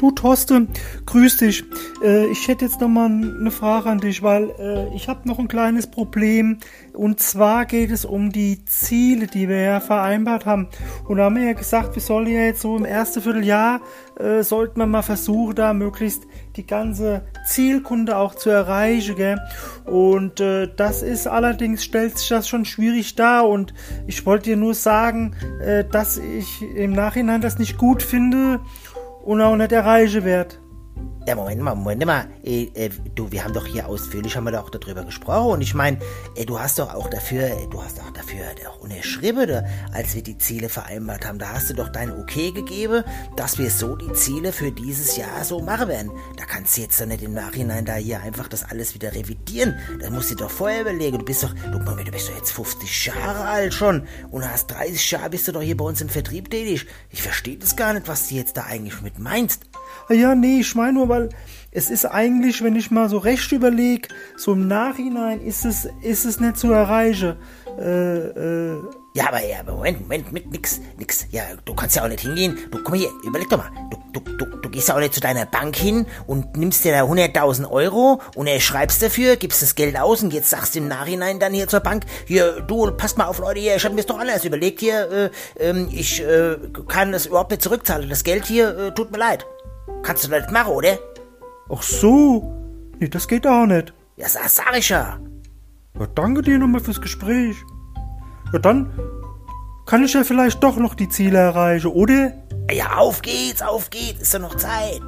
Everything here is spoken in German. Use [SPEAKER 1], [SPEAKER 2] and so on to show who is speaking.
[SPEAKER 1] Du Thorsten, grüß dich. Äh, ich hätte jetzt noch mal eine Frage an dich, weil äh, ich habe noch ein kleines Problem. Und zwar geht es um die Ziele, die wir ja vereinbart haben. Und da haben wir ja gesagt, wir sollen ja jetzt so im ersten Vierteljahr, äh, sollten wir mal versuchen, da möglichst die ganze Zielkunde auch zu erreichen. Gell? Und äh, das ist allerdings, stellt sich das schon schwierig dar. Und ich wollte dir nur sagen, äh, dass ich im Nachhinein das nicht gut finde und auch nicht erreichen werde.
[SPEAKER 2] Ja, Moment mal, Moment mal. Äh, äh, du, wir haben doch hier ausführlich haben wir doch darüber gesprochen. Und ich meine, äh, du hast doch auch dafür, äh, du hast auch dafür auch unterschrieben, da, als wir die Ziele vereinbart haben. Da hast du doch dein Okay gegeben, dass wir so die Ziele für dieses Jahr so machen werden. Da kannst du jetzt doch nicht im Nachhinein da hier einfach das alles wieder revidieren. Das musst du doch vorher überlegen. Du bist doch, du, du bist doch jetzt 50 Jahre alt schon und hast 30 Jahre bist du doch hier bei uns im Vertrieb tätig. Ich verstehe das gar nicht, was du jetzt da eigentlich mit meinst.
[SPEAKER 1] Ah ja, nee, ich meine nur, weil es ist eigentlich, wenn ich mal so recht überlege, so im Nachhinein ist es, ist es nicht zu erreichen. Äh, äh,
[SPEAKER 2] Ja, aber, ja, aber Moment, Moment, mit nix, nix. Ja, du kannst ja auch nicht hingehen. Du, komm hier, überleg doch mal. Du, du, du, du gehst ja auch nicht zu deiner Bank hin und nimmst dir da 100.000 Euro und er schreibst dafür, gibst das Geld aus und jetzt sagst du im Nachhinein dann hier zur Bank, hier, du, passt mal auf, Leute, hier, ich hab mir das doch alles überlegt hier, äh, ähm, ich äh, kann das überhaupt nicht zurückzahlen. Das Geld hier, äh, tut mir leid. Kannst du das nicht machen, oder?
[SPEAKER 1] ach so. Nee, das geht auch nicht.
[SPEAKER 2] Ja, sag, sag ich ja.
[SPEAKER 1] Ja, danke dir nochmal fürs Gespräch. Ja, dann kann ich ja vielleicht doch noch die Ziele erreichen, oder?
[SPEAKER 2] Ja, auf geht's, auf geht's, ist doch noch Zeit.